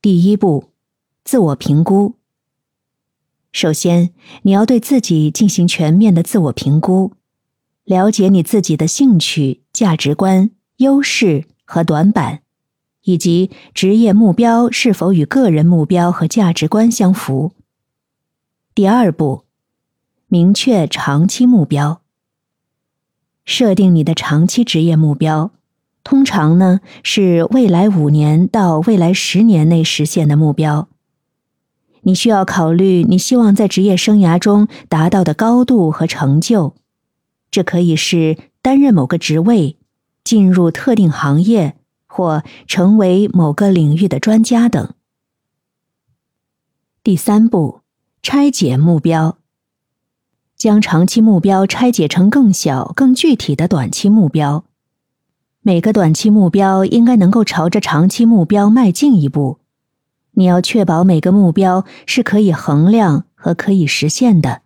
第一步，自我评估。首先，你要对自己进行全面的自我评估，了解你自己的兴趣、价值观、优势和短板，以及职业目标是否与个人目标和价值观相符。第二步，明确长期目标。设定你的长期职业目标，通常呢是未来五年到未来十年内实现的目标。你需要考虑你希望在职业生涯中达到的高度和成就，这可以是担任某个职位、进入特定行业或成为某个领域的专家等。第三步，拆解目标。将长期目标拆解成更小、更具体的短期目标，每个短期目标应该能够朝着长期目标迈进一步。你要确保每个目标是可以衡量和可以实现的。